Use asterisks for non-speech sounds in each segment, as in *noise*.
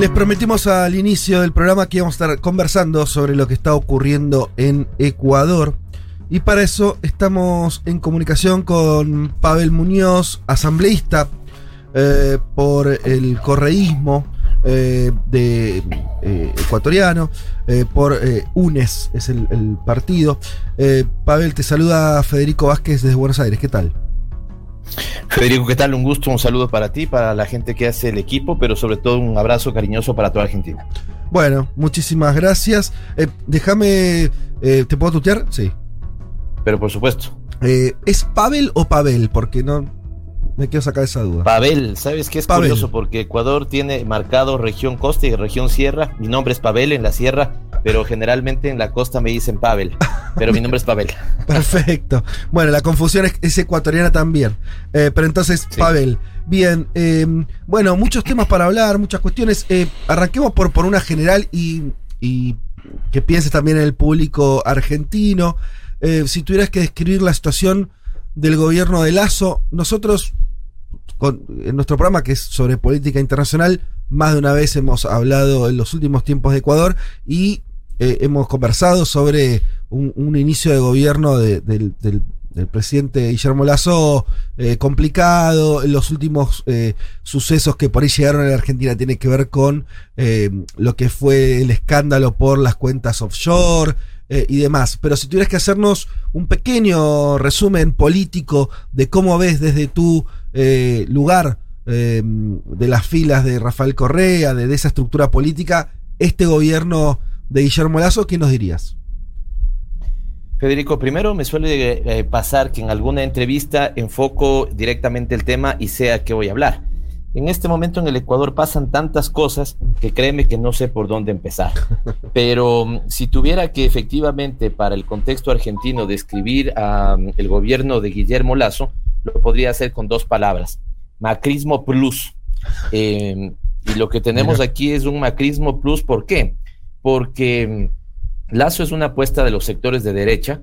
Les prometimos al inicio del programa que íbamos a estar conversando sobre lo que está ocurriendo en Ecuador. Y para eso estamos en comunicación con Pavel Muñoz, asambleísta eh, por el correísmo eh, de, eh, ecuatoriano, por UNES es el, el partido. Pavel, te saluda Federico Vázquez desde Buenos Aires. ¿Qué tal? Federico, ¿qué tal? Un gusto, un saludo para ti, para la gente que hace el equipo, pero sobre todo un abrazo cariñoso para toda Argentina. Bueno, muchísimas gracias. Eh, déjame, eh, ¿te puedo tutear? Sí. Pero por supuesto. Eh, ¿Es Pavel o Pavel? Porque no, me quiero sacar esa duda. Pavel, ¿sabes qué es curioso? Porque Ecuador tiene marcado región costa y región sierra. Mi nombre es Pavel en la sierra, pero generalmente en la costa me dicen Pavel. *laughs* Pero mi nombre es Pavel. *laughs* Perfecto. Bueno, la confusión es, ecuatoriana también. Eh, pero entonces, Pavel. Bien, em, bueno, muchos temas para hablar, muchas cuestiones. Eh, arranquemos por, por una general y, y que pienses también en el público argentino. Eh, si tuvieras que describir la situación del gobierno de Lazo, nosotros, en nuestro programa que es sobre política internacional, más de una vez hemos hablado en los últimos tiempos de Ecuador y hemos conversado sobre un, inicio de gobierno del, presidente Guillermo Lazo eh, complicado. Los últimos eh, sucesos que por ahí llegaron a la Argentina tienen que ver con eh, lo que fue el escándalo por las cuentas offshore y demás. Pero si tuvieras que hacernos un pequeño resumen político de cómo ves desde tu lugar de las filas de Rafael Correa, de, de esa estructura política, este gobierno de Guillermo Lazo, ¿qué nos dirías? Federico, primero me suele eh, pasar que en alguna entrevista enfoco directamente el tema y sé a qué voy a hablar. En este momento en el Ecuador pasan tantas cosas que créeme que no sé por dónde empezar. *laughs* Pero mm, si tuviera que efectivamente para el contexto argentino describir al mm, gobierno de Guillermo Lazo, lo podría hacer con dos palabras. Macrismo plus. *laughs* Em, y lo que tenemos aquí es un macrismo plus. ¿Por qué? Porque mm, Lazo es una apuesta de los sectores de derecha,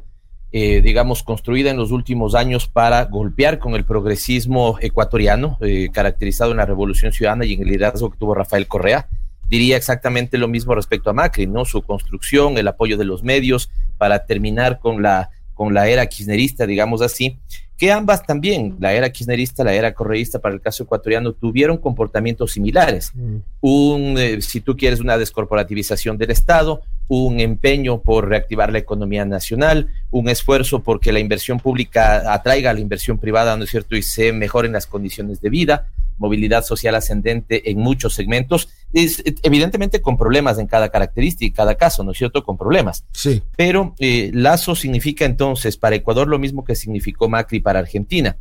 eh, digamos, construida en los últimos años para golpear con el progresismo ecuatoriano, eh, caracterizado en la Revolución Ciudadana y en el liderazgo que tuvo Rafael Correa. Diría exactamente lo mismo respecto a Macri, ¿no? Su construcción, el apoyo de los medios para terminar con la, con la era kirchnerista, digamos así, que ambas también, la era kirchnerista, la era correísta para el caso ecuatoriano, tuvieron comportamientos similares. Mm. Un, eh, si tú quieres, una descorporativización del Estado, un empeño por reactivar la economía nacional, un esfuerzo porque la inversión pública atraiga a la inversión privada, ¿no es cierto?, y se mejoren las condiciones de vida, movilidad social ascendente en muchos segmentos, es, evidentemente con problemas en cada característica y cada caso, ¿no es cierto?, con problemas. Sí. Pero eh, Lazo significa entonces para Ecuador lo mismo que significó Macri para Argentina,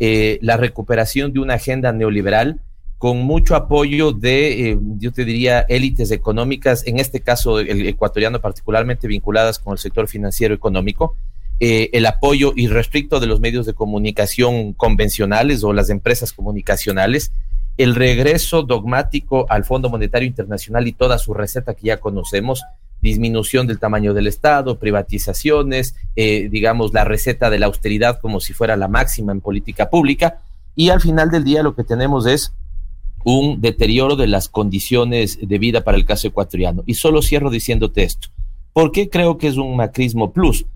eh, la recuperación de una agenda neoliberal con mucho apoyo de, eh, yo te diría, élites económicas, en este caso el ecuatoriano particularmente vinculadas con el sector financiero económico, eh, el apoyo irrestricto de los medios de comunicación convencionales o las empresas comunicacionales, el regreso dogmático al Fondo Monetario Internacional y toda su receta que ya conocemos, disminución del tamaño del Estado, privatizaciones, eh, digamos, la receta de la austeridad como si fuera la máxima en política pública. Y al final del día lo que tenemos es un deterioro de las condiciones de vida para el caso ecuatoriano. Y solo cierro diciéndote esto. ¿Por qué creo que es un macrismo plus?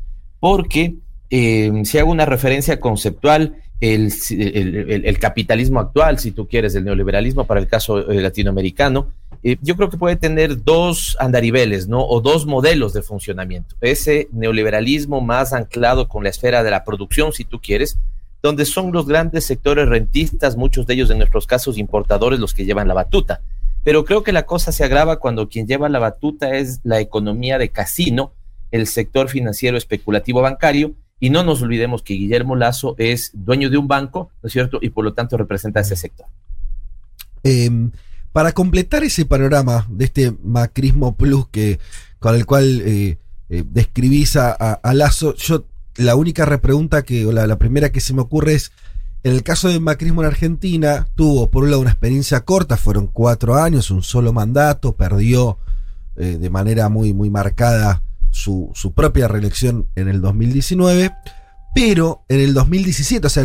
Porque eh, si hago una referencia conceptual, el, el, capitalismo actual, si tú quieres, el neoliberalismo para el caso eh, latinoamericano, eh, yo creo que puede tener dos andariveles, ¿no? O dos modelos de funcionamiento. Ese neoliberalismo más anclado con la esfera de la producción, si tú quieres, donde son los grandes sectores rentistas, muchos de ellos en nuestros casos importadores, los que llevan la batuta. Pero creo que la cosa se agrava cuando quien lleva la batuta es la economía de casino, el sector financiero especulativo bancario, y no nos olvidemos que Guillermo Lazo es dueño de un banco, ¿no es cierto? Y por lo tanto representa ese sector. Em, para completar ese panorama de este macrismo plus que, con el cual eh, describís a, Lazo, yo la única repregunta que, o la, primera que se me ocurre es, en el caso del macrismo en Argentina, tuvo por un lado una experiencia corta, fueron cuatro años, un solo mandato, perdió de manera muy, muy marcada su, su, propia reelección en el 2019, pero en el 2017, o sea,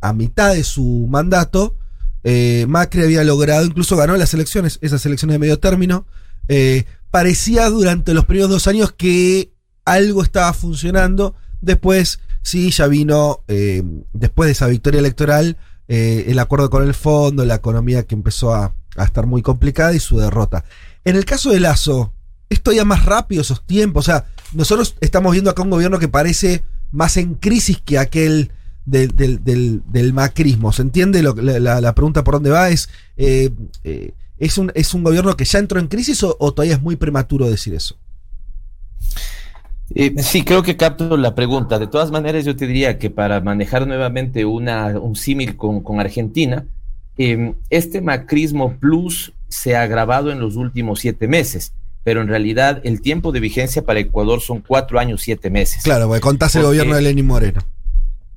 a mitad de su mandato, eh, Macri había logrado, incluso ganó las elecciones, esas elecciones de medio término. Eh, parecía durante los primeros dos años que algo estaba funcionando. Después, sí, ya vino, eh, después de esa victoria electoral, el acuerdo con el fondo, la economía que empezó a, estar muy complicada y su derrota. En el caso de Lazo, esto ya más rápido, esos tiempos. O sea, nosotros estamos viendo acá un gobierno que parece más en crisis que aquel del, macrismo. ¿Se entiende la, pregunta por dónde va? ¿Es, eh, eh, ¿es, un, ¿Es un gobierno que ya entró en crisis o, todavía es muy prematuro decir eso? Eh, sí, creo que capto la pregunta. De todas maneras, yo te diría que para manejar nuevamente una, un símil con, Argentina, este macrismo plus se ha agravado en los últimos siete meses pero en realidad el tiempo de vigencia para Ecuador son cuatro años, siete meses. Claro, porque contás el gobierno de Lenín Moreno.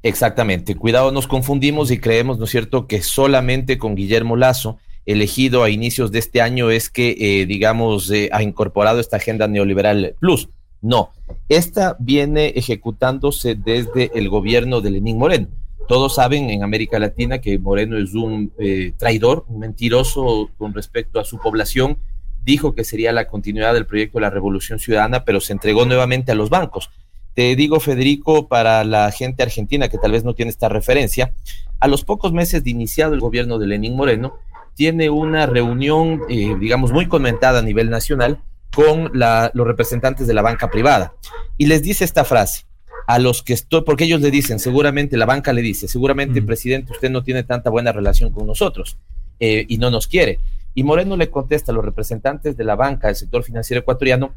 Exactamente. Cuidado, nos confundimos y creemos, ¿no es cierto?, que solamente con Guillermo Lazo, elegido a inicios de este año, es que, eh, digamos, eh, ha incorporado esta agenda neoliberal plus. No, esta viene ejecutándose desde el gobierno de Lenín Moreno. Todos saben en América Latina que Moreno es un eh, traidor, un mentiroso con respecto a su población. Dijo que sería la continuidad del proyecto de la Revolución Ciudadana, pero se entregó nuevamente a los bancos. Te digo, Federico, para la gente argentina que tal vez no tiene esta referencia, a los pocos meses de iniciado el gobierno de Lenín Moreno, tiene una reunión, eh, digamos, muy comentada a nivel nacional con los representantes de la banca privada. Y les dice esta frase, a los que estoy, porque ellos le dicen, seguramente la banca le dice, seguramente, mm. presidente, usted no tiene tanta buena relación con nosotros eh, y no nos quiere. Y Moreno le contesta a los representantes de la banca del sector financiero ecuatoriano,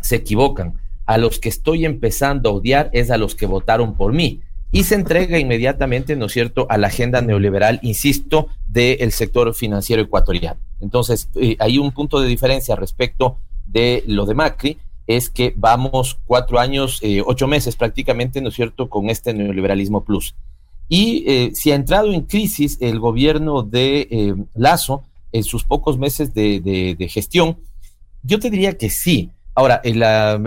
se equivocan a los que estoy empezando a odiar es a los que votaron por mí. Y se entrega inmediatamente, ¿no es cierto?, a la agenda neoliberal, insisto, del sector financiero ecuatoriano. Entonces, eh, hay un punto de diferencia respecto de lo de Macri, es que vamos cuatro años, eh, ocho meses prácticamente, ¿no es cierto?, con este neoliberalismo plus. Y eh, si ha entrado en crisis el gobierno de Lazo en sus pocos meses de gestión, yo te diría que sí, Ahora,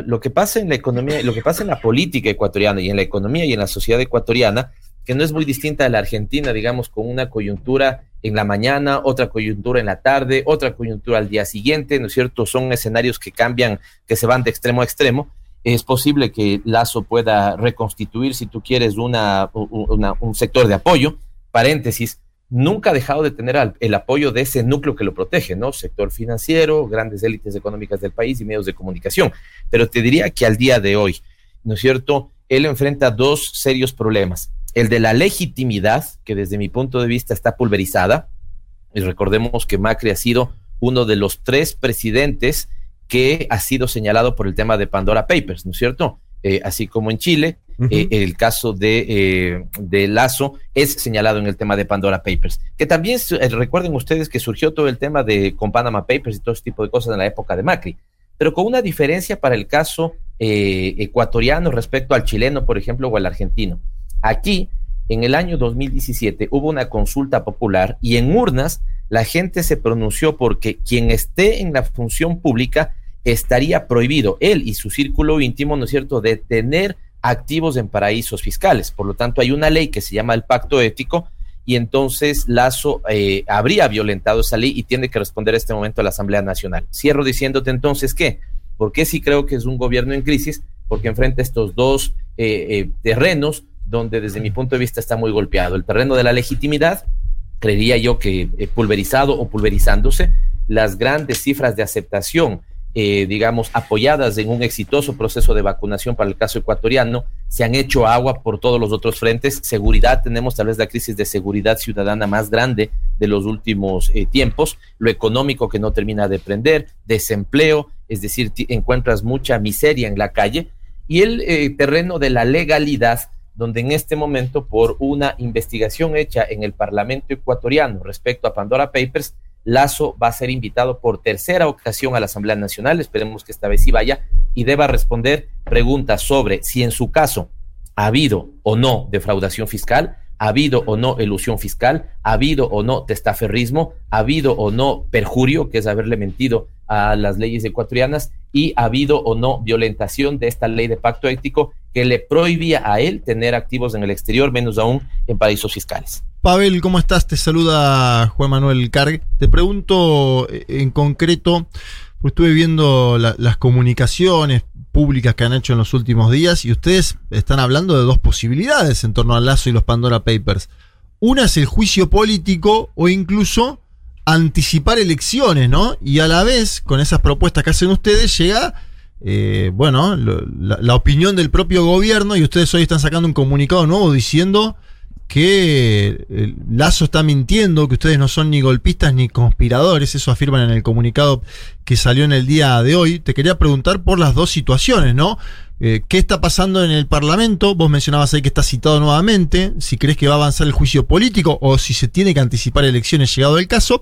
lo que pasa en la economía, lo que pasa en la política ecuatoriana y en la economía y en la sociedad ecuatoriana, que no es muy distinta de la Argentina, digamos, con una coyuntura en la mañana, otra coyuntura en la tarde, otra coyuntura al día siguiente, ¿no es cierto? Son escenarios que cambian, que se van de extremo a extremo. Es posible que Lazo pueda reconstituir, si tú quieres, una, un sector de apoyo, paréntesis, nunca ha dejado de tener el apoyo de ese núcleo que lo protege, ¿no? Sector financiero, grandes élites económicas del país y medios de comunicación. Pero te diría que al día de hoy, ¿no es cierto? Él enfrenta dos serios problemas. El de la legitimidad, que desde mi punto de vista está pulverizada. Y recordemos que Macri ha sido uno de los tres presidentes que ha sido señalado por el tema de Pandora Papers, ¿no es cierto? Eh, así como en Chile, eh, el caso de, eh, de, Lazo es señalado en el tema de Pandora Papers. Que también recuerden ustedes que surgió todo el tema de con Panama Papers y todo ese tipo de cosas en la época de Macri, pero con una diferencia para el caso ecuatoriano respecto al chileno, por ejemplo, o al argentino. Aquí, en el año 2017, hubo una consulta popular y en urnas la gente se pronunció porque quien esté en la función pública estaría prohibido, él y su círculo íntimo, ¿no es cierto?, de tener activos en paraísos fiscales. Por lo tanto, hay una ley que se llama el pacto ético y entonces Lazo eh, habría violentado esa ley y tiene que responder a este momento a la Asamblea Nacional. Cierro diciéndote entonces que, ¿por qué sí creo que es un gobierno en crisis? Porque enfrenta estos dos eh, eh, terrenos donde desde mi punto de vista está muy golpeado. El terreno de la legitimidad, creería yo que pulverizado o pulverizándose, las grandes cifras de aceptación eh, digamos, apoyadas en un exitoso proceso de vacunación para el caso ecuatoriano, se han hecho agua por todos los otros frentes. Seguridad, tenemos tal vez la crisis de seguridad ciudadana más grande de los últimos eh, tiempos, lo económico que no termina de prender, desempleo, es decir, encuentras mucha miseria en la calle, y el eh, terreno de la legalidad, donde en este momento, por una investigación hecha en el Parlamento ecuatoriano respecto a Pandora Papers, Lazo va a ser invitado por tercera ocasión a la Asamblea Nacional, esperemos que esta vez sí vaya, y deba responder preguntas sobre si en su caso ha habido o no defraudación fiscal, ha habido o no elusión fiscal, ha habido o no testaferrismo, ha habido o no perjurio, que es haberle mentido a las leyes ecuatorianas, y ha habido o no violentación de esta ley de pacto ético que le prohibía a él tener activos en el exterior, menos aún en paraísos fiscales. Pavel, ¿cómo estás? Te saluda Juan Manuel Carg. Te pregunto eh, en concreto, pues estuve viendo las comunicaciones públicas que han hecho en los últimos días y ustedes están hablando de dos posibilidades en torno al Lazo y los Pandora Papers. Una es el juicio político o incluso anticipar elecciones, ¿no? Y a la vez, con esas propuestas que hacen ustedes, llega, eh, bueno, la, opinión del propio gobierno y ustedes hoy están sacando un comunicado nuevo diciendo que el Lazo está mintiendo, que ustedes no son ni golpistas ni conspiradores, eso afirman en el comunicado que salió en el día de hoy. Te quería preguntar por las dos situaciones, ¿no? Eh, ¿Qué está pasando en el Parlamento? Vos mencionabas ahí que está citado nuevamente, si crees que va a avanzar el juicio político o si se tiene que anticipar elecciones llegado el caso.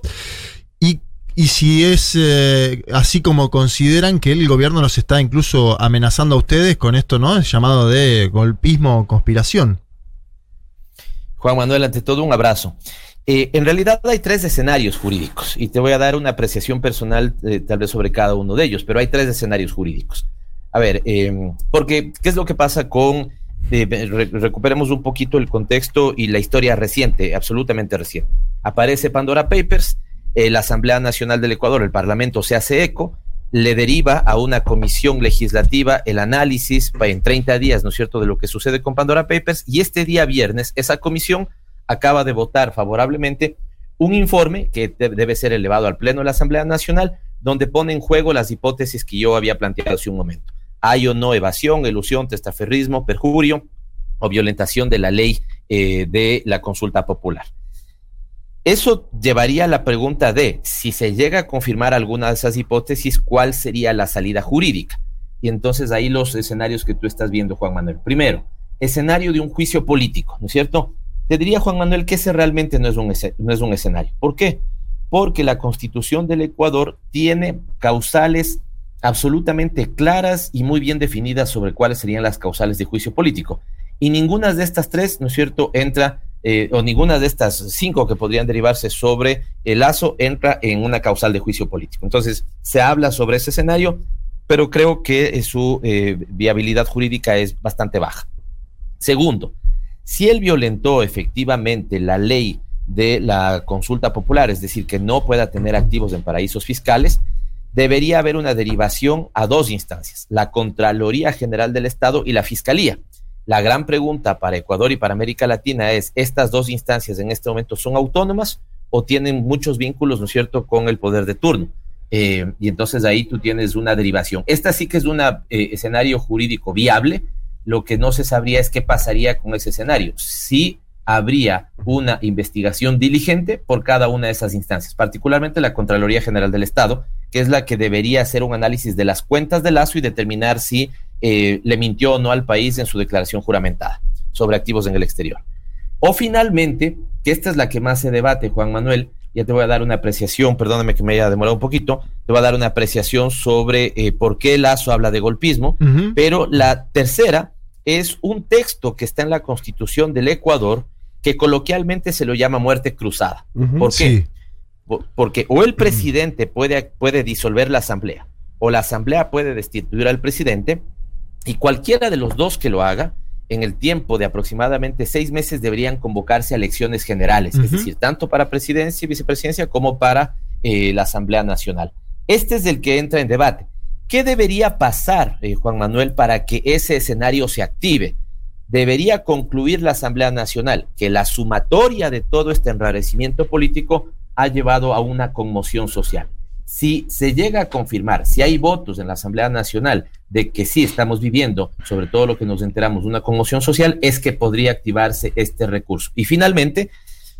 Y, y si es eh, así como consideran que el gobierno los está incluso amenazando a ustedes con esto, ¿no? llamado de golpismo o conspiración. Juan Manuel, ante todo un abrazo. Eh, en realidad hay tres escenarios jurídicos y te voy a dar una apreciación personal eh, tal vez sobre cada uno de ellos, pero hay tres escenarios jurídicos. A ver, em, porque ¿qué es lo que pasa con, eh, recuperemos un poquito el contexto y la historia reciente, absolutamente reciente. Aparece Pandora Papers, la Asamblea Nacional del Ecuador, el Parlamento se hace eco, le deriva a una comisión legislativa el análisis en 30 días, ¿no es cierto?, de lo que sucede con Pandora Papers. Y este día viernes, esa comisión acaba de votar favorablemente un informe que debe ser elevado al Pleno de la Asamblea Nacional, donde pone en juego las hipótesis que yo había planteado hace un momento. Hay o no evasión, ilusión, testaferrismo, perjurio o violentación de la ley eh, de la consulta popular. Eso llevaría a la pregunta de, si se llega a confirmar alguna de esas hipótesis, ¿cuál sería la salida jurídica? Y entonces ahí los escenarios que tú estás viendo, Juan Manuel. Primero, escenario de un juicio político, ¿no es cierto? Te diría, Juan Manuel, que ese realmente no es un, no es un escenario. ¿Por qué? Porque la constitución del Ecuador tiene causales absolutamente claras y muy bien definidas sobre cuáles serían las causales de juicio político. Y ninguna de estas tres, ¿no es cierto?, entra eh, o ninguna de estas cinco que podrían derivarse sobre el lazo entra en una causal de juicio político. Entonces, se habla sobre ese escenario, pero creo que eh, su eh, viabilidad jurídica es bastante baja. Segundo, si él violentó efectivamente la ley de la consulta popular, es decir, que no pueda tener activos en paraísos fiscales, debería haber una derivación a dos instancias, la Contraloría General del Estado y la Fiscalía. La gran pregunta para Ecuador y para América Latina es, ¿estas dos instancias en este momento son autónomas o tienen muchos vínculos, ¿no es cierto?, con el poder de turno. Eh, y entonces ahí tú tienes una derivación. Esta sí que es un eh, escenario jurídico viable. Lo que no se sabría es qué pasaría con ese escenario. Si habría una investigación diligente por cada una de esas instancias, particularmente la Contraloría General del Estado, que es la que debería hacer un análisis de las cuentas de Lazo y determinar si eh, le mintió o no al país en su declaración juramentada sobre activos en el exterior. O finalmente, que esta es la que más se debate, Juan Manuel, ya te voy a dar una apreciación, perdóname que me haya demorado un poquito, te voy a dar una apreciación sobre eh, por qué Lazo habla de golpismo, pero la tercera es un texto que está en la constitución del Ecuador que coloquialmente se lo llama muerte cruzada. ¿Por qué? Porque o el presidente puede, puede disolver la asamblea o la asamblea puede destituir al presidente y cualquiera de los dos que lo haga, en el tiempo de aproximadamente seis meses deberían convocarse a elecciones generales, es decir, tanto para presidencia y vicepresidencia como para eh, la Asamblea Nacional. Este es el que entra en debate. ¿Qué debería pasar, eh, Juan Manuel, para que ese escenario se active? Debería concluir la Asamblea Nacional que la sumatoria de todo este enrarecimiento político ha llevado a una conmoción social si se llega a confirmar, si hay votos en la Asamblea Nacional de que sí estamos viviendo, sobre todo lo que nos enteramos, una conmoción social, es que podría activarse este recurso. Y finalmente,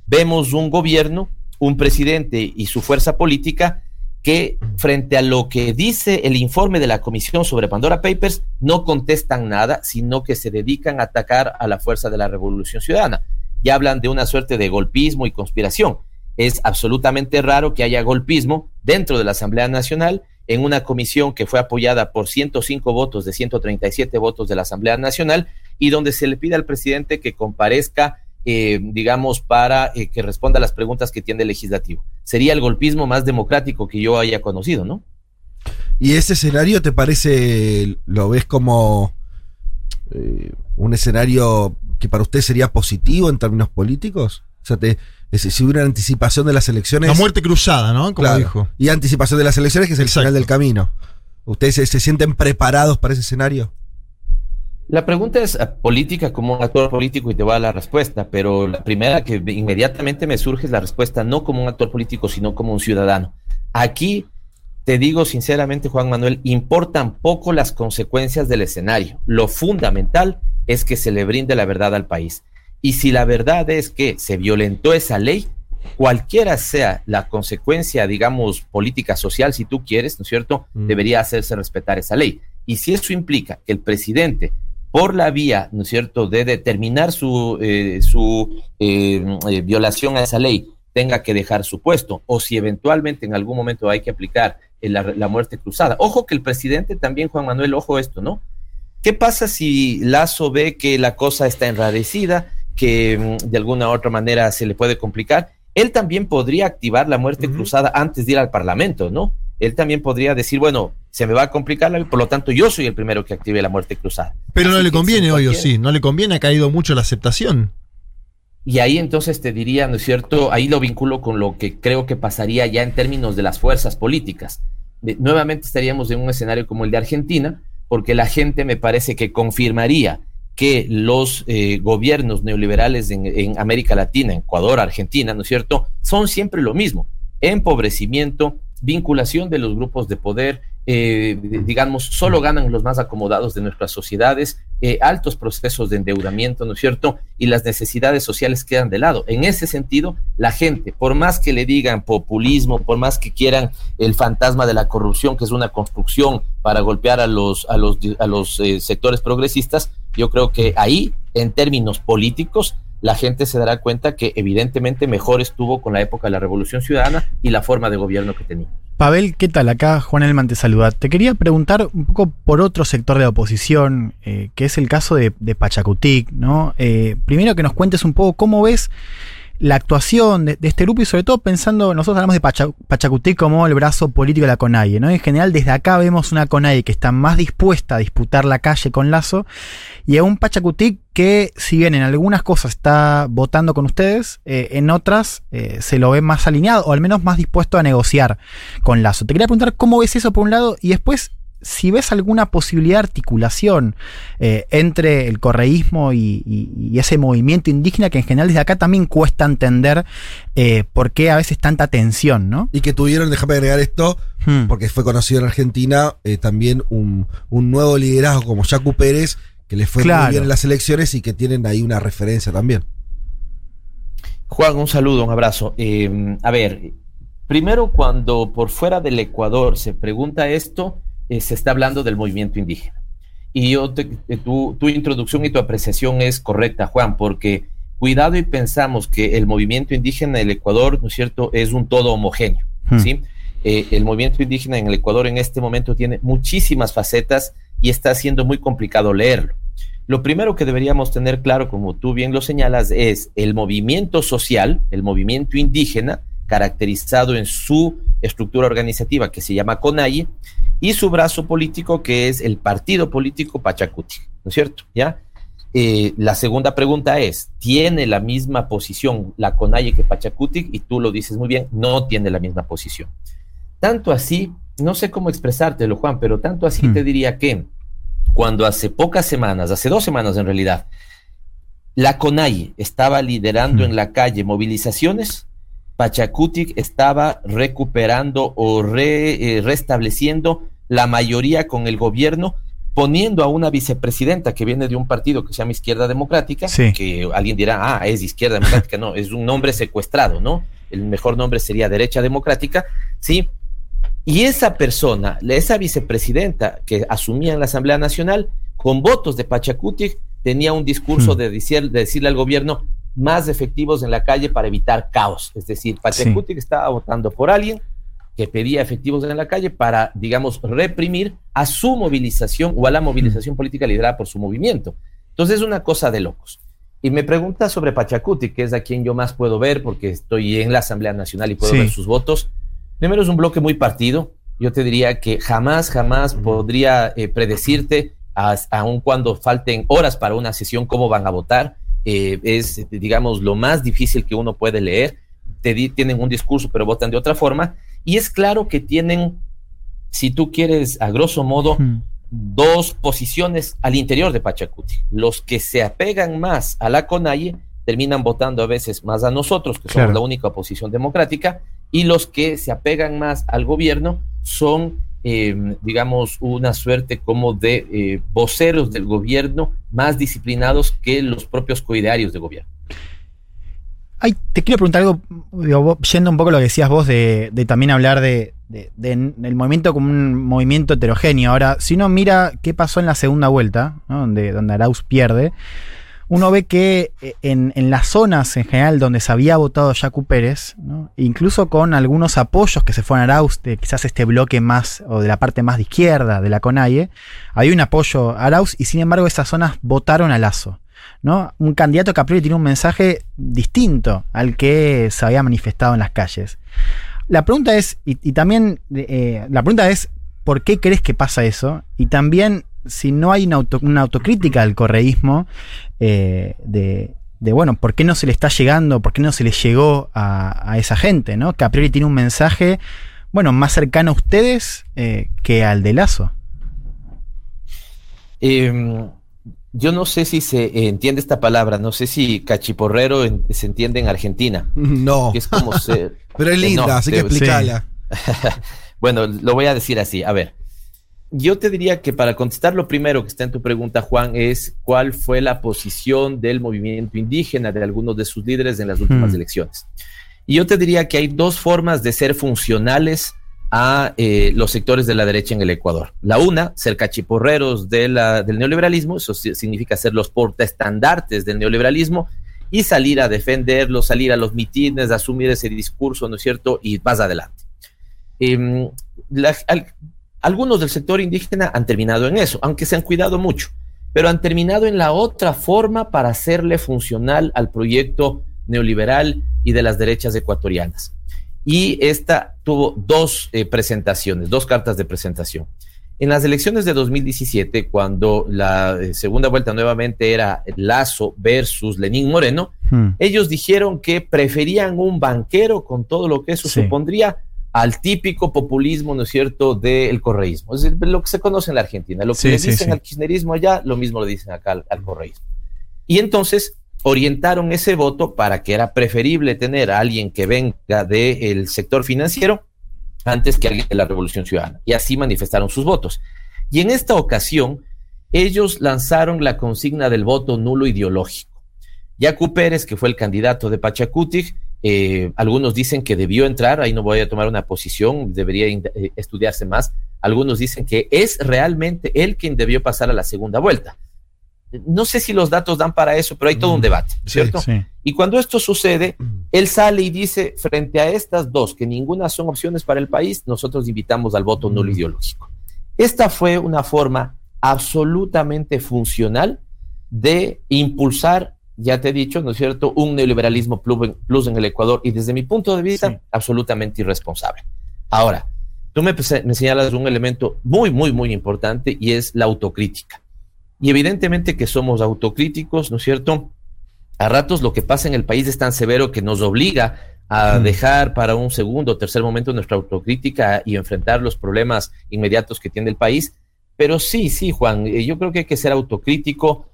vemos un gobierno, un presidente y su fuerza política que frente a lo que dice el informe de la Comisión sobre Pandora Papers, no contestan nada, sino que se dedican a atacar a la fuerza de la Revolución Ciudadana. Y hablan de una suerte de golpismo y conspiración es absolutamente raro que haya golpismo dentro de la Asamblea Nacional en una comisión que fue apoyada por 105 votos de 137 votos de la Asamblea Nacional y donde se le pide al presidente que comparezca, eh, digamos, para eh, que responda a las preguntas que tiene el legislativo. Sería el golpismo más democrático que yo haya conocido, ¿no? ¿Y ese escenario te parece, lo ves como eh, un escenario que para usted sería positivo en términos políticos? O sea, te, si hubiera anticipación de las elecciones. La muerte cruzada, ¿no? Como dijo. Y anticipación de las elecciones, que es el final del camino. ¿Ustedes se, sienten preparados para ese escenario? La pregunta es ah, política como un actor político y te va a dar la respuesta, pero la primera que inmediatamente me surge es la respuesta no como un actor político, sino como un ciudadano. Aquí te digo sinceramente, Juan Manuel, importan poco las consecuencias del escenario. Lo fundamental es que se le brinde la verdad al país. Y si la verdad es que se violentó esa ley, cualquiera sea la consecuencia, digamos, política, social, si tú quieres, ¿no es cierto?, mm. debería hacerse respetar esa ley. Y si eso implica que el presidente, por la vía, ¿no es cierto?, de determinar su, eh, su eh, eh, violación a esa ley, tenga que dejar su puesto, o si eventualmente en algún momento hay que aplicar la, muerte cruzada. Ojo que el presidente también, Juan Manuel, ojo esto, ¿no? ¿Qué pasa si Lazo ve que la cosa está enrarecida, que mm, de alguna u otra manera se le puede complicar? Él también podría activar la muerte cruzada antes de ir al Parlamento, ¿no? Él también podría decir, bueno, se me va a complicar, por lo tanto yo soy el primero que active la muerte cruzada. Pero no le conviene hoy, o sí, no le conviene, ha caído mucho la aceptación. Y ahí entonces te diría, ¿no es cierto? Ahí lo vinculo con lo que creo que pasaría ya en términos de las fuerzas políticas. nuevamente estaríamos en un escenario como el de Argentina, porque la gente me parece que confirmaría que los eh, gobiernos neoliberales en, América Latina, Ecuador, Argentina, ¿no es cierto?, son siempre lo mismo, empobrecimiento, vinculación de los grupos de poder, eh, digamos, solo ganan los más acomodados de nuestras sociedades, eh, altos procesos de endeudamiento, ¿no es cierto? Y las necesidades sociales quedan de lado. En ese sentido, la gente, por más que le digan populismo, por más que quieran el fantasma de la corrupción, que es una construcción para golpear a los, a los, a los sectores progresistas, yo creo que ahí, en términos políticos, la gente se dará cuenta que evidentemente mejor estuvo con la época de la Revolución Ciudadana y la forma de gobierno que tenía. Pavel, ¿qué tal? Acá Juan Elman te saluda. Te quería preguntar un poco por otro sector de la oposición, eh, que es el caso de, Pachacutic, ¿no? Eh, primero que nos cuentes un poco cómo ves la actuación de, este grupo y sobre todo pensando, nosotros hablamos de Pachacutic como el brazo político de la CONAIE, ¿no? En general desde acá vemos una CONAIE que está más dispuesta a disputar la calle con Lazo y a un Pachacutic que si bien en algunas cosas está votando con ustedes, eh, en otras eh, se lo ve más alineado o al menos más dispuesto a negociar con Lazo. Te quería preguntar cómo ves eso por un lado y después si ves alguna posibilidad de articulación eh, entre el correísmo y, ese movimiento indígena que en general desde acá también cuesta entender eh, por qué a veces tanta tensión, ¿no? Y que tuvieron, déjame agregar esto, hmm. porque fue conocido en Argentina eh, también un, nuevo liderazgo como Jacu Pérez, que le fue muy bien en las elecciones y que tienen ahí una referencia también. Juan, un saludo, un abrazo. a ver, primero cuando por fuera del Ecuador se pregunta esto, eh, se está hablando del movimiento indígena. Y yo eh, tu, tu, introducción y tu apreciación es correcta, Juan, porque cuidado y pensamos que el movimiento indígena en el Ecuador, ¿no es cierto?, es un todo homogéneo, hmm. ¿sí? Eh, el movimiento indígena en el Ecuador en este momento tiene muchísimas facetas y está siendo muy complicado leerlo. Lo primero que deberíamos tener claro, como tú bien lo señalas, es el movimiento social, el movimiento indígena, caracterizado en su estructura organizativa que se llama CONAIE, y su brazo político que es el partido político Pachacuti, ¿no es cierto? ¿Ya? Eh, la segunda pregunta es, ¿tiene la misma posición la CONAIE que Pachacuti? Y tú lo dices muy bien, no tiene la misma posición. Tanto así, no sé cómo expresártelo, Juan, pero tanto así hmm. te diría que cuando hace pocas semanas, hace dos semanas en realidad, la CONAIE estaba liderando hmm. en la calle movilizaciones, Pachacutic estaba recuperando o eh, restableciendo la mayoría con el gobierno, poniendo a una vicepresidenta que viene de un partido que se llama Izquierda Democrática, que alguien dirá, ah, es Izquierda Democrática, no, es un nombre secuestrado, ¿no? El mejor nombre sería Derecha Democrática, ¿sí? Y esa persona, esa vicepresidenta que asumía en la Asamblea Nacional, con votos de Pachacutic, tenía un discurso hmm. de, decirle al gobierno, más efectivos en la calle para evitar caos. Es decir, Pachacuti que estaba votando por alguien que pedía efectivos en la calle para, digamos, reprimir a su movilización o a la movilización política liderada por su movimiento. Entonces es una cosa de locos. Y me pregunta sobre Pachacuti, que es a quien yo más puedo ver porque estoy en la Asamblea Nacional y puedo ver sus votos. Primero es un bloque muy partido. Yo te diría que jamás, jamás podría eh, predecirte, aun cuando falten horas para una sesión, cómo van a votar. Eh, es, digamos, lo más difícil que uno puede leer. Te tienen un discurso, pero votan de otra forma. Y es claro que tienen, si tú quieres, a grosso modo, hmm dos posiciones al interior de Pachacuti. Los que se apegan más a la CONAIE terminan votando a veces más a nosotros, que somos la única oposición democrática, y los que se apegan más al gobierno son, eh, digamos, una suerte como de eh, voceros del gobierno más disciplinados que los propios coidearios de gobierno. Ay, te quiero preguntar algo, yendo un poco a lo que decías vos de también hablar de, del movimiento como un movimiento heterogéneo. Ahora, si uno mira qué pasó en la segunda vuelta, donde, donde Arauz pierde, uno ve que eh, en, las zonas en general donde se había votado Jacu Pérez, incluso con algunos apoyos que se fueron a Arauz, de quizás este bloque más, o de la parte más de izquierda de la CONAIE, había un apoyo a Arauz y sin embargo esas zonas votaron a Lazo. ¿no? Un candidato que a priori tiene un mensaje distinto al que se había manifestado en las calles. La pregunta es, y, también, eh, la pregunta es, ¿por qué crees que pasa eso? Y también, si no hay una, autocrítica al correísmo, eh, de, bueno, ¿por qué no se le está llegando, por qué no se le llegó a, esa gente, ¿no? Que a priori tiene un mensaje, bueno, más cercano a ustedes eh, que al de Lazo. Em, yo no sé si se entiende esta palabra, no sé si cachiporrero se entiende en Argentina. *laughs* No. es como *laughs* Pero es linda, así que explícala. *laughs* bueno, lo voy a decir así. A ver, yo te diría que para contestar lo primero que está en tu pregunta, Juan, es cuál fue la posición del movimiento indígena de algunos de sus líderes en las últimas hmm. elecciones. Y yo te diría que hay dos formas de ser funcionales a eh, los sectores de la derecha en el Ecuador. La una, ser cachiporreros de del neoliberalismo, eso significa ser los portaestandartes del neoliberalismo y salir a defenderlo, salir a los mitines, asumir ese discurso, ¿no es cierto? Y vas adelante. Em, algunos del sector indígena han terminado en eso, aunque se han cuidado mucho, pero han terminado en la otra forma para hacerle funcional al proyecto neoliberal y de las derechas ecuatorianas y esta tuvo dos eh, presentaciones, dos cartas de presentación. En las elecciones de 2017, cuando la eh, segunda vuelta nuevamente era Lazo versus Lenín Moreno, hmm. ellos dijeron que preferían un banquero con todo lo que eso supondría al típico populismo, ¿no es cierto?, del correísmo. Es decir, lo que se conoce en la Argentina. Lo que le dicen al kirchnerismo allá, lo mismo le dicen acá al, al correísmo. Y entonces orientaron ese voto para que era preferible tener a alguien que venga del sector financiero antes que alguien de la Revolución Ciudadana. Y así manifestaron sus votos. Y en esta ocasión, ellos lanzaron la consigna del voto nulo ideológico. Yacu Pérez, que fue el candidato de Pachacuti, eh, algunos dicen que debió entrar, ahí no voy a tomar una posición, debería eh, estudiarse más. Algunos dicen que es realmente él quien debió pasar a la segunda vuelta. No sé si los datos dan para eso, pero hay todo un mm. debate, ¿cierto? Y cuando esto sucede, mm. él sale y dice, frente a estas dos, que ninguna son opciones para el país, nosotros invitamos al voto nulo mm. ideológico. Esta fue una forma absolutamente funcional de impulsar, ya te he dicho, ¿no es cierto?, un neoliberalismo plus en el Ecuador y desde mi punto de vista, absolutamente irresponsable. Ahora, tú me, me señalas un elemento muy, muy, muy importante y es la autocrítica. Y evidentemente que somos autocríticos, ¿no es cierto? A ratos lo que pasa en el país es tan severo que nos obliga a dejar para un segundo o tercer momento nuestra autocrítica y enfrentar los problemas inmediatos que tiene el país. Pero sí, sí, Juan, eh, yo creo que hay que ser autocrítico.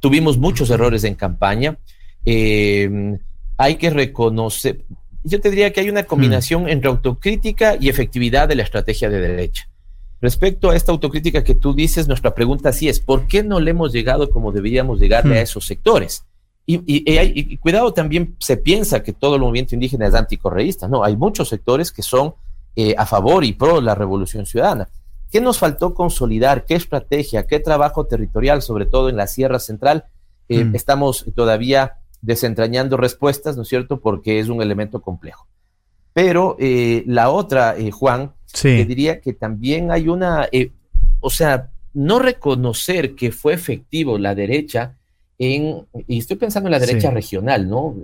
Tuvimos muchos errores en campaña. Eh, hay que reconocer, yo te diría que hay una combinación entre autocrítica y efectividad de la estrategia de derecha. Respecto a esta autocrítica que tú dices, nuestra pregunta sí es, ¿por qué no le hemos llegado como deberíamos llegarle a hmm. esos sectores? Y, cuidado, también se piensa que todo el movimiento indígena es anticorreísta. No, hay muchos sectores que son eh, a favor y pro la revolución ciudadana. ¿Qué nos faltó consolidar? ¿Qué estrategia? ¿Qué trabajo territorial, sobre todo en la Sierra Central? Eh, hmm. Estamos todavía desentrañando respuestas, ¿no es cierto? Porque es un elemento complejo. Pero eh, la otra, eh, Juan, te diría que también hay una, o sea, no reconocer que fue efectivo la derecha en, y estoy pensando en la derecha regional, ¿no?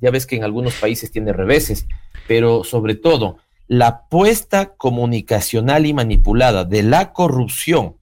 Ya ves que en algunos países tiene reveses, pero sobre todo la apuesta comunicacional y manipulada de la corrupción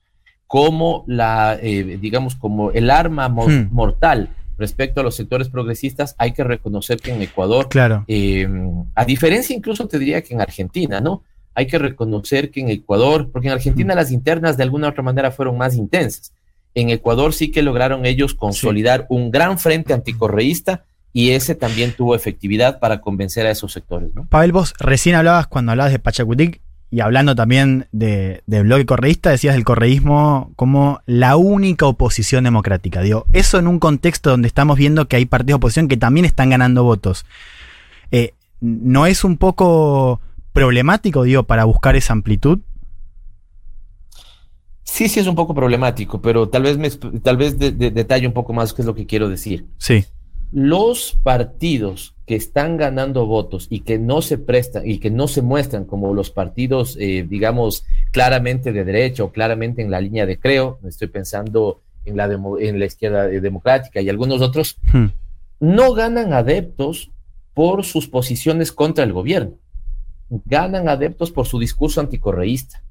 como la, eh, digamos, como el arma hmm. mortal respecto a los sectores progresistas, hay que reconocer que en Ecuador, claro. Eh, a diferencia incluso te diría que en Argentina, ¿no? Hay que reconocer que en Ecuador, porque en Argentina hmm. las internas de alguna u otra manera fueron más intensas. En Ecuador sí que lograron ellos consolidar un gran frente anticorreísta y ese también tuvo efectividad para convencer a esos sectores. ¿no? Pavel, vos recién hablabas cuando hablabas de Pachacutic y hablando también de, bloque correísta, decías del correísmo como la única oposición democrática. Digo, eso en un contexto donde estamos viendo que hay partidos de oposición que también están ganando votos. Eh, ¿No es un poco problemático, digo, para buscar esa amplitud? Sí, sí es un poco problemático, pero tal vez me, tal vez detalle un poco más qué es lo que quiero decir. Sí los partidos que están ganando votos y que no se prestan y que no se muestran como los partidos, eh, digamos, claramente de derecha o claramente en la línea de creo, estoy pensando en la, en la izquierda democrática y algunos otros, hmm. no ganan adeptos por sus posiciones contra el gobierno, ganan adeptos por su discurso anticorreísta.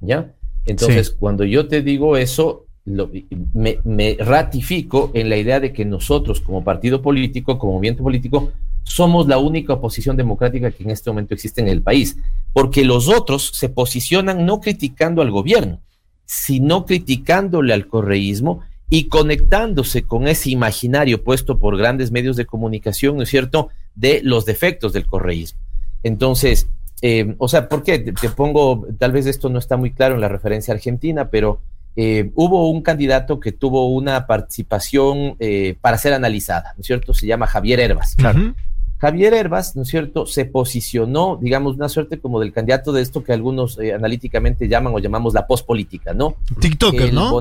¿Ya? Entonces, cuando yo te digo eso, me, ratifico en la idea de que nosotros como partido político, como movimiento político, somos la única oposición democrática que en este momento existe en el país, porque los otros se posicionan no criticando al gobierno, sino criticándole al correísmo y conectándose con ese imaginario puesto por grandes medios de comunicación, ¿no es cierto?, de los defectos del correísmo. Entonces, eh, o sea, ¿por qué? te, pongo, tal vez esto no está muy claro en la referencia argentina, pero eh, hubo un candidato que tuvo una participación eh, para ser analizada, ¿no es cierto? Se llama Javier Herbas. Claro. Javier Herbas, ¿no es cierto?, se posicionó, digamos, una suerte como del candidato de esto que algunos eh, analíticamente llaman o llamamos la pospolítica, ¿no? TikToker, ¿no?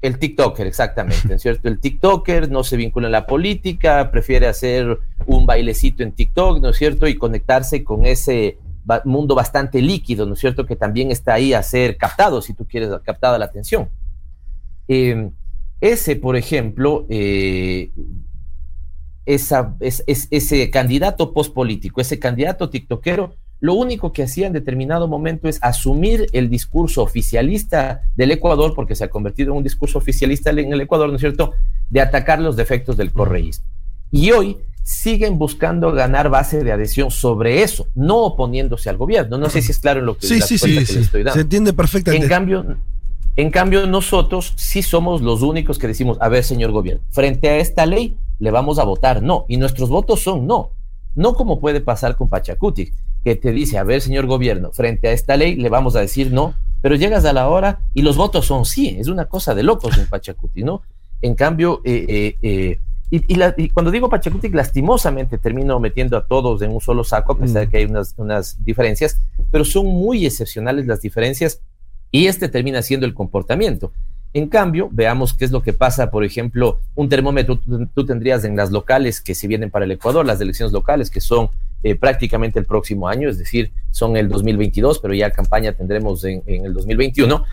el TikToker, exactamente, ¿no es cierto? El TikToker no se vincula en la política, prefiere hacer un bailecito en TikTok, ¿no es cierto? Y conectarse con ese mundo bastante líquido, ¿no es cierto? Que también está ahí a ser captado, si tú quieres, captada la atención. Em, ese, por ejemplo, eh, esa, es, ese candidato pospolítico, ese candidato tiktokero, lo único que hacía en determinado momento es asumir el discurso oficialista del Ecuador, porque se ha convertido en un discurso oficialista en el Ecuador, ¿no es cierto?, de atacar los defectos del correísmo. Y hoy siguen buscando ganar base de adhesión sobre eso, no oponiéndose al gobierno. No sé si es claro en lo que, sí, sí, sí, estoy dando. Se entiende perfectamente. En cambio, en cambio, nosotros sí somos los únicos que decimos, a ver, señor gobierno, frente a esta ley le vamos a votar no, y nuestros votos son no. No como puede pasar con Pachacuti, que te dice, a ver, señor gobierno, frente a esta ley le vamos a decir no, pero llegas a la hora y los votos son sí. Es una cosa de locos en Pachacuti, ¿no? En cambio, eh, eh, eh y, cuando digo Pachacutic, lastimosamente termino metiendo a todos en un solo saco, a pesar de mm. que hay unas, unas diferencias, pero son muy excepcionales las diferencias y este termina siendo el comportamiento. En cambio, veamos qué es lo que pasa, por ejemplo, un termómetro tú, tendrías en las locales que se vienen para el Ecuador, las elecciones locales que son eh, prácticamente el próximo año, es decir, son el 2022, pero ya campaña tendremos en, en el 2021.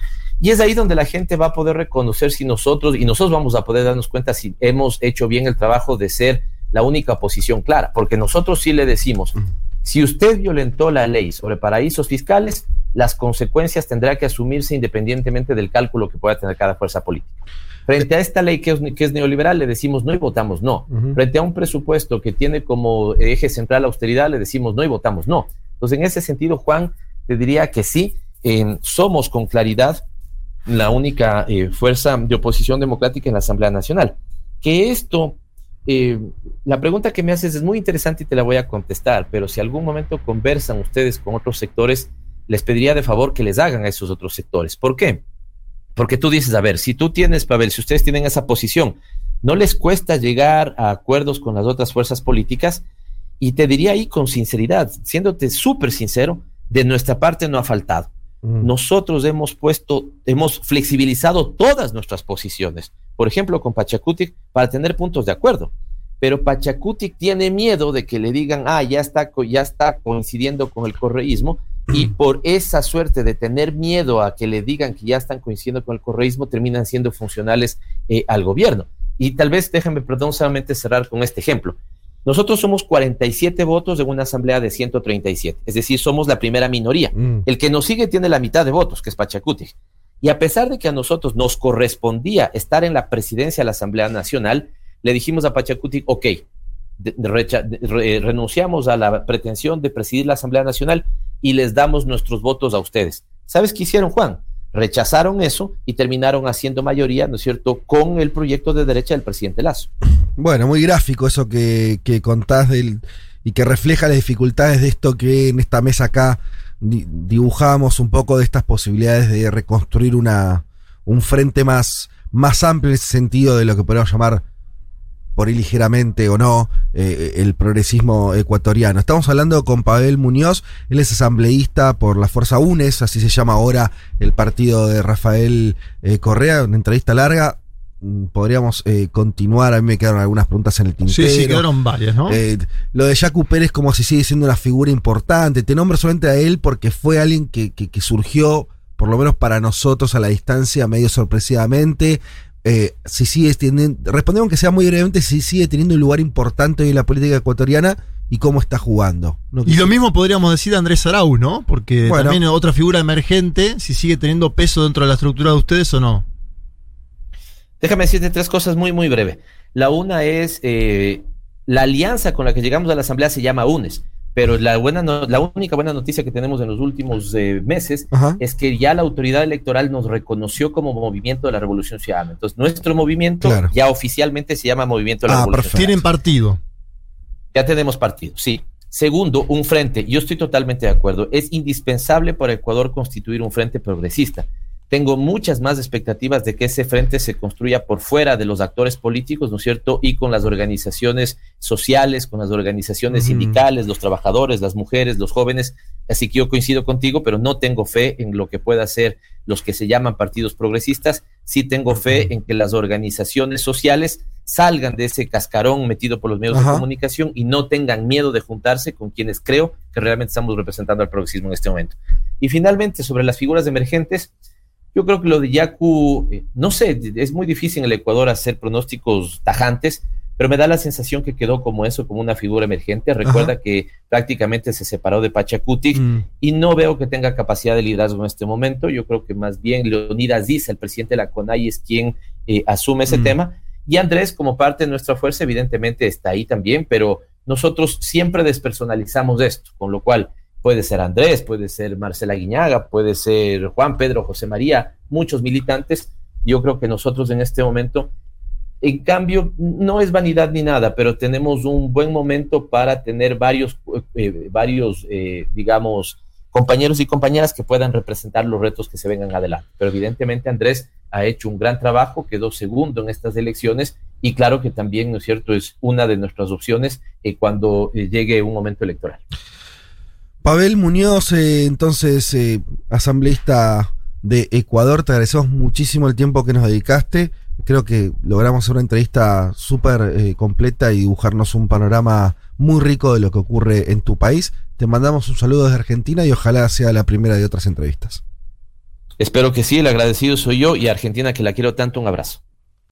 Y es ahí donde la gente va a poder reconocer si nosotros, y nosotros vamos a poder darnos cuenta si hemos hecho bien el trabajo de ser la única oposición clara, porque nosotros sí le decimos, si usted violentó la ley sobre paraísos fiscales, las consecuencias tendrá que asumirse independientemente del cálculo que pueda tener cada fuerza política. Frente a esta ley que es, que es neoliberal, le decimos no y votamos no. Frente a un presupuesto que tiene como eje central la austeridad, le decimos no y votamos no. Entonces, en ese sentido, Juan, te diría que sí, eh, somos con claridad la única eh, fuerza de oposición democrática en la Asamblea Nacional. Que esto, eh, la pregunta que me haces es muy interesante y te la voy a contestar, pero si algún momento conversan ustedes con otros sectores, les pediría de favor que les hagan a esos otros sectores. ¿Por qué? Porque tú dices, a ver, si tú tienes, Pavel, si ustedes tienen esa posición, no les cuesta llegar a acuerdos con las otras fuerzas políticas, y te diría ahí con sinceridad, siéndote súper sincero, de nuestra parte no ha faltado. Nosotros hemos puesto, hemos flexibilizado todas nuestras posiciones. por ejemplo, con Pachacutic, para tener puntos de acuerdo. Pero Pachacutic tiene miedo de que le digan, ah, ya está, ya está coincidiendo con el correísmo, y por esa suerte de tener miedo a que le digan que ya están coincidiendo con el correísmo, terminan siendo funcionales eh, al gobierno. Y tal vez déjenme, perdón, solamente cerrar con este ejemplo. Nosotros somos 47 votos de una asamblea de 137, es decir, somos la primera minoría. Mm. El que nos sigue tiene la mitad de votos, que es Pachacuti. Y a pesar de que a nosotros nos correspondía estar en la presidencia de la Asamblea Nacional, le dijimos a Pachacuti, ok, de- de recha- de- re- renunciamos a la pretensión de presidir la Asamblea Nacional y les damos nuestros votos a ustedes. ¿Sabes qué hicieron, Juan? Rechazaron eso y terminaron haciendo mayoría, ¿no es cierto?, con el proyecto de derecha del presidente Lazo. Bueno, muy gráfico eso que, que contás del, y que refleja las dificultades de esto que en esta mesa acá di- dibujamos un poco de estas posibilidades de reconstruir una, un frente más, más amplio en ese sentido de lo que podemos llamar por ahí ligeramente o no, eh, el progresismo ecuatoriano. Estamos hablando con Pavel Muñoz, él es asambleísta por la Fuerza UNES, así se llama ahora el partido de Rafael eh, Correa, una entrevista larga. Mm, Podríamos eh, continuar, a mí me quedaron algunas preguntas en el tintero. Sí, sí, quedaron varias, ¿no? Eh, lo de Jacu Pérez como si sigue siendo una figura importante. Te nombro solamente a él porque fue alguien que, que- que surgió, por lo menos para nosotros a la distancia, medio sorpresivamente. Eh, si sigue teniendo, respondemos que sea muy brevemente, si sigue teniendo un lugar importante hoy en la política ecuatoriana y cómo está jugando. No Y lo mismo podríamos decir de Andrés Arauz, ¿no? Porque Bueno. también otra figura emergente, si sigue teniendo peso dentro de la estructura de ustedes o no. Déjame decirte tres cosas muy, muy breve. La una es, eh, la alianza con la que llegamos a la Asamblea se llama UNES, pero la, buena no- la única buena noticia que tenemos en los últimos eh, meses Ajá. es que ya la autoridad electoral nos reconoció como movimiento de la Revolución Ciudadana. Entonces, nuestro movimiento Claro. ya oficialmente se llama Movimiento de la Ah, Revolución perfecto. Tienen Ciudadana. partido. Ya tenemos partido, sí. Segundo, un frente. Yo estoy totalmente de acuerdo. Es indispensable para Ecuador constituir un frente progresista. Tengo muchas más expectativas de que ese frente se construya por fuera de los actores políticos, ¿no es cierto? Y con las organizaciones sociales, con las organizaciones sindicales, los trabajadores, las mujeres, los jóvenes. Así que yo coincido contigo, pero no tengo fe en lo que pueda hacer los que se llaman partidos progresistas. Sí tengo fe en que las organizaciones sociales salgan de ese cascarón metido por los medios Ajá. de comunicación y no tengan miedo de juntarse con quienes creo que realmente estamos representando al progresismo en este momento. Y finalmente, sobre las figuras emergentes, yo creo que lo de Yacu, eh, no sé, es muy difícil en el Ecuador hacer pronósticos tajantes, pero me da la sensación que quedó como eso, como una figura emergente. Recuerda Ajá. que prácticamente se separó de Pachacutic Mm. y no veo que tenga capacidad de liderazgo en este momento. Yo creo que más bien Leonidas Diza, el presidente de la CONAI, es quien eh, asume ese Mm. tema. Y Andrés, como parte de nuestra fuerza, evidentemente está ahí también, pero nosotros siempre despersonalizamos esto, con lo cual puede ser Andrés, puede ser Marcela Guiñaga, puede ser Juan Pedro, José María, muchos militantes. Yo creo que nosotros en este momento, en cambio, no es vanidad ni nada, pero tenemos un buen momento para tener varios, eh, varios, eh, digamos, compañeros y compañeras que puedan representar los retos que se vengan adelante. Pero evidentemente Andrés ha hecho un gran trabajo, quedó segundo en estas elecciones y claro que también, ¿no es cierto?, es una de nuestras opciones eh, cuando llegue un momento electoral. Pavel Muñoz, eh, entonces eh, asambleísta de Ecuador, te agradecemos muchísimo el tiempo que nos dedicaste. Creo que logramos hacer una entrevista súper eh, completa y dibujarnos un panorama muy rico de lo que ocurre en tu país. Te mandamos un saludo desde Argentina y ojalá sea la primera de otras entrevistas. Espero que sí, el agradecido soy yo y Argentina que la quiero tanto, un abrazo.